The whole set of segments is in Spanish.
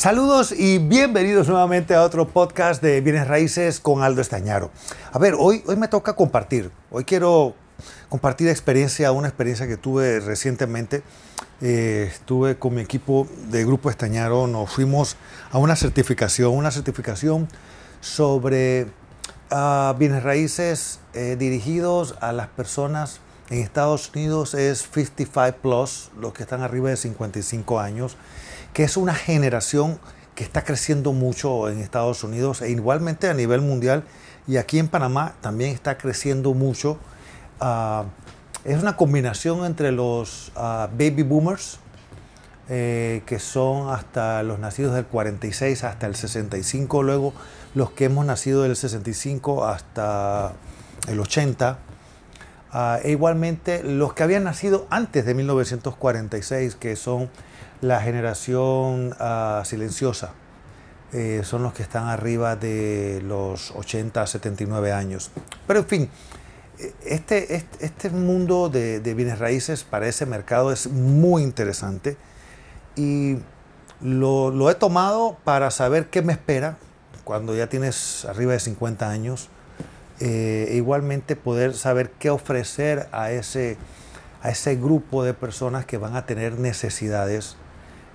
Saludos y bienvenidos nuevamente a otro podcast de Bienes Raíces con Aldo Estañaro. A ver, hoy, hoy me toca compartir. Hoy quiero compartir experiencia, una experiencia que tuve recientemente. Eh, estuve con mi equipo de Grupo Estañaro, nos fuimos a una certificación, una certificación sobre uh, bienes raíces eh, dirigidos a las personas en Estados Unidos es 55 plus, los que están arriba de 55 años, que es una generación que está creciendo mucho en Estados Unidos e igualmente a nivel mundial y aquí en Panamá también está creciendo mucho. Uh, es una combinación entre los uh, baby boomers, eh, que son hasta los nacidos del 46 hasta el 65, luego los que hemos nacido del 65 hasta el 80, Uh, e igualmente los que habían nacido antes de 1946, que son la generación uh, silenciosa, eh, son los que están arriba de los 80 79 años. Pero en fin, este, este, este mundo de, de, bienes raíces para ese mercado es muy interesante y lo, lo he tomado para saber qué me espera cuando ya tienes arriba de 50 años eh, igualmente poder saber qué ofrecer a ese, a ese grupo de personas que van a tener necesidades.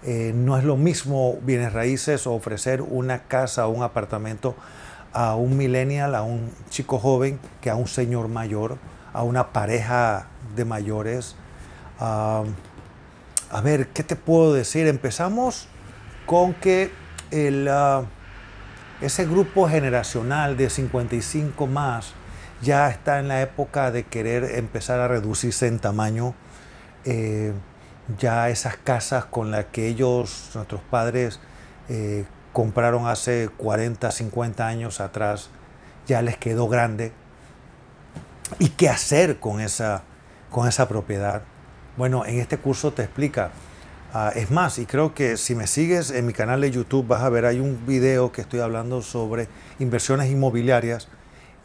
Eh, no es lo mismo bienes raíces o ofrecer una casa o un apartamento a un millennial, a un chico joven, que a un señor mayor, a una pareja de mayores. a ver, ¿qué te puedo decir? Empezamos con que el, uh, ese grupo generacional de 55 más ya está en la época de querer empezar a reducirse en tamaño. Eh, ya esas casas con las que ellos, nuestros padres, eh, compraron hace 40, 50 años atrás, ya les quedó grande. ¿Y qué hacer con esa, con esa propiedad? Bueno, en este curso te explica Uh, es más, y creo que si me sigues en mi canal de YouTube vas a ver, hay un video que estoy hablando sobre inversiones inmobiliarias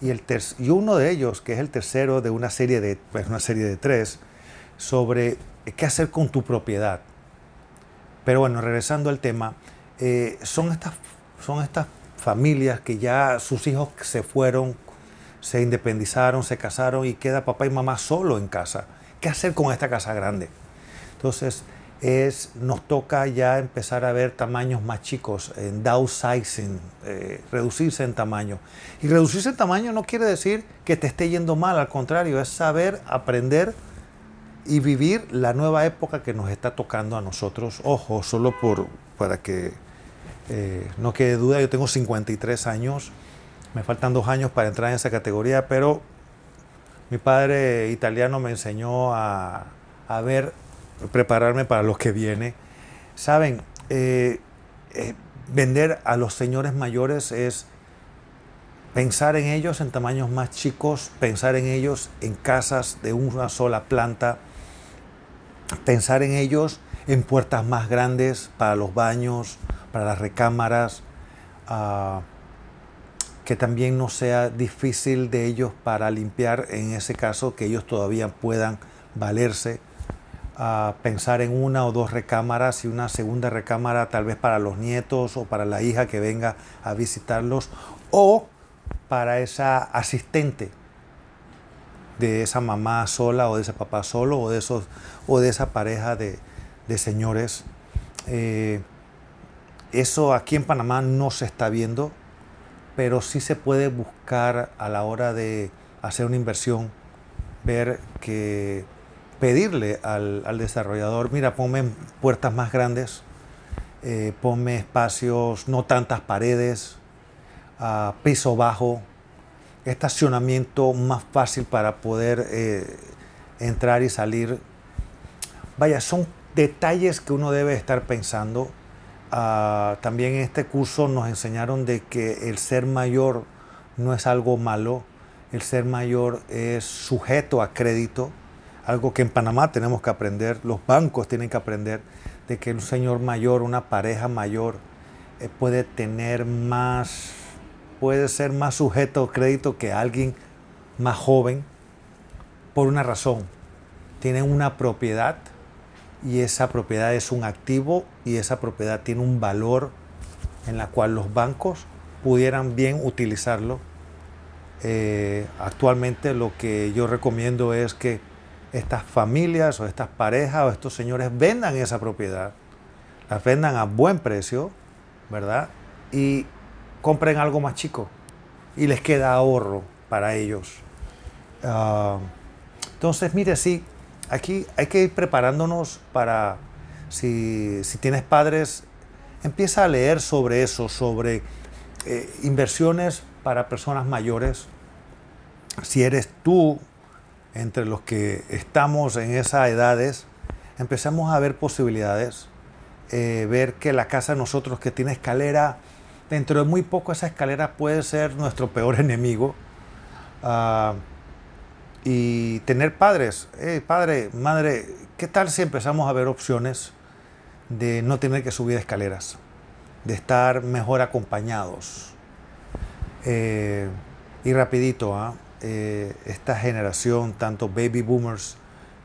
y, el y uno de ellos, que es el tercero de una serie de, pues una serie de tres, sobre qué hacer con tu propiedad. Pero bueno, regresando al tema, eh, son, estas, son estas familias que ya sus hijos se fueron, se independizaron, se casaron y queda papá y mamá solo en casa. ¿Qué hacer con esta casa grande? Entonces, es, nos toca ya empezar a ver tamaños más chicos, en downsizing, eh, reducirse en tamaño. Y reducirse en tamaño no quiere decir que te esté yendo mal, al contrario, es saber, aprender y vivir la nueva época que nos está tocando a nosotros. Ojo, solo por, para que eh, no quede duda, yo tengo 53 años, me faltan dos años para entrar en esa categoría, pero mi padre italiano me enseñó a, a ver prepararme para lo que viene. Saben, eh, eh, vender a los señores mayores es pensar en ellos en tamaños más chicos, pensar en ellos en casas de una sola planta, pensar en ellos en puertas más grandes para los baños, para las recámaras, uh, que también no sea difícil de ellos para limpiar, en ese caso que ellos todavía puedan valerse a pensar en una o dos recámaras y una segunda recámara tal vez para los nietos o para la hija que venga a visitarlos o para esa asistente de esa mamá sola o de ese papá solo o de, esos, o de esa pareja de, de señores. Eh, eso aquí en Panamá no se está viendo, pero sí se puede buscar a la hora de hacer una inversión, ver que pedirle al, al, desarrollador, mira, ponme puertas más grandes, eh, ponme espacios, no tantas paredes, uh, piso bajo, estacionamiento más fácil para poder eh, entrar y salir. Vaya, son detalles que uno debe estar pensando. Uh, también en este curso nos enseñaron de que el ser mayor no es algo malo, el ser mayor es sujeto a crédito algo que en Panamá tenemos que aprender, los bancos tienen que aprender de que un señor mayor, una pareja mayor, eh, puede tener más, puede ser más sujeto a crédito que alguien más joven por una razón. Tienen una propiedad y esa propiedad es un activo y esa propiedad tiene un valor en la cual los bancos pudieran bien utilizarlo. Eh, actualmente lo que yo recomiendo es que estas familias o estas parejas o estos señores vendan esa propiedad, las vendan a buen precio, ¿verdad? Y compren algo más chico y les queda ahorro para ellos. Ah, entonces, mire, sí, aquí hay que ir preparándonos para, si, tienes padres, empieza a leer sobre eso, sobre eh, inversiones para personas mayores. Si eres tú entre los que estamos en esas edades, empezamos a ver posibilidades, eh, ver que la casa de nosotros que tiene escalera, dentro de muy poco esa escalera puede ser nuestro peor enemigo. Ah, y tener padres, padre, madre, ¿qué tal si empezamos a ver opciones de no tener que subir escaleras, de estar mejor acompañados? Eh, y rapidito, ¿ah? Eh, esta generación, tanto baby boomers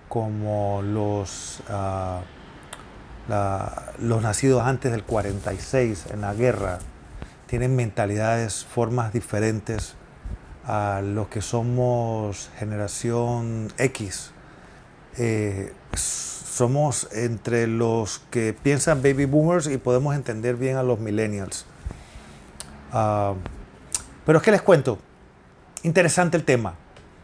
como los, ah, los nacidos antes del 46 en la guerra, tienen mentalidades, formas diferentes a los que somos generación X. Eh, somos entre los que piensan baby boomers y podemos entender bien a los millennials. Ah, pero es que les cuento, interesante el tema.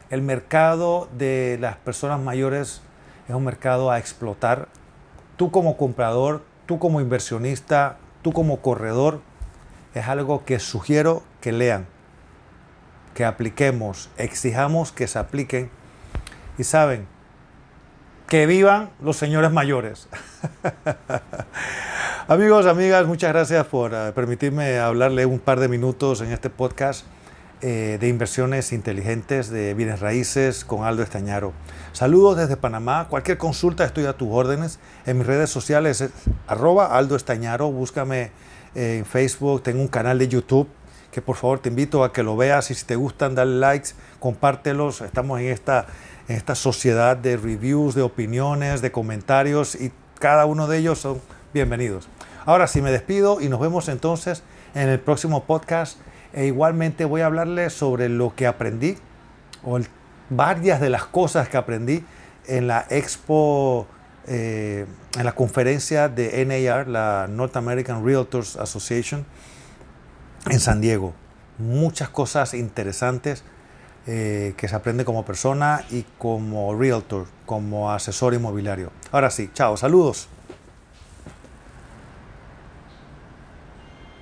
El mercado de las personas mayores es un mercado a explotar. Tú como comprador, tú como inversionista, tú como corredor, es algo que sugiero que lean que apliquemos, exijamos que se apliquen y saben, que vivan los señores mayores. Amigos, amigas, muchas gracias por eh, permitirme hablarle un par de minutos en este podcast eh, de inversiones inteligentes de bienes raíces con Aldo Estañaro. Saludos desde Panamá. Cualquier consulta estoy a tus órdenes. En mis redes sociales es arroba Aldo Estañaro. Búscame en Facebook. Tengo un canal de YouTube que por favor te invito a que lo veas y si te gustan, dale likes, compártelos. Estamos en esta, en esta sociedad de reviews, de opiniones, de comentarios y cada uno de ellos son bienvenidos. Ahora sí, me despido y nos vemos entonces en el próximo podcast. E igualmente voy a hablarles sobre lo que aprendí o varias de las cosas que aprendí en la expo, eh, en la conferencia de NAR, la North American Realtors Association en San Diego. Muchas cosas interesantes eh, que se aprende como persona y como realtor, como asesor inmobiliario. Ahora sí, chao, saludos.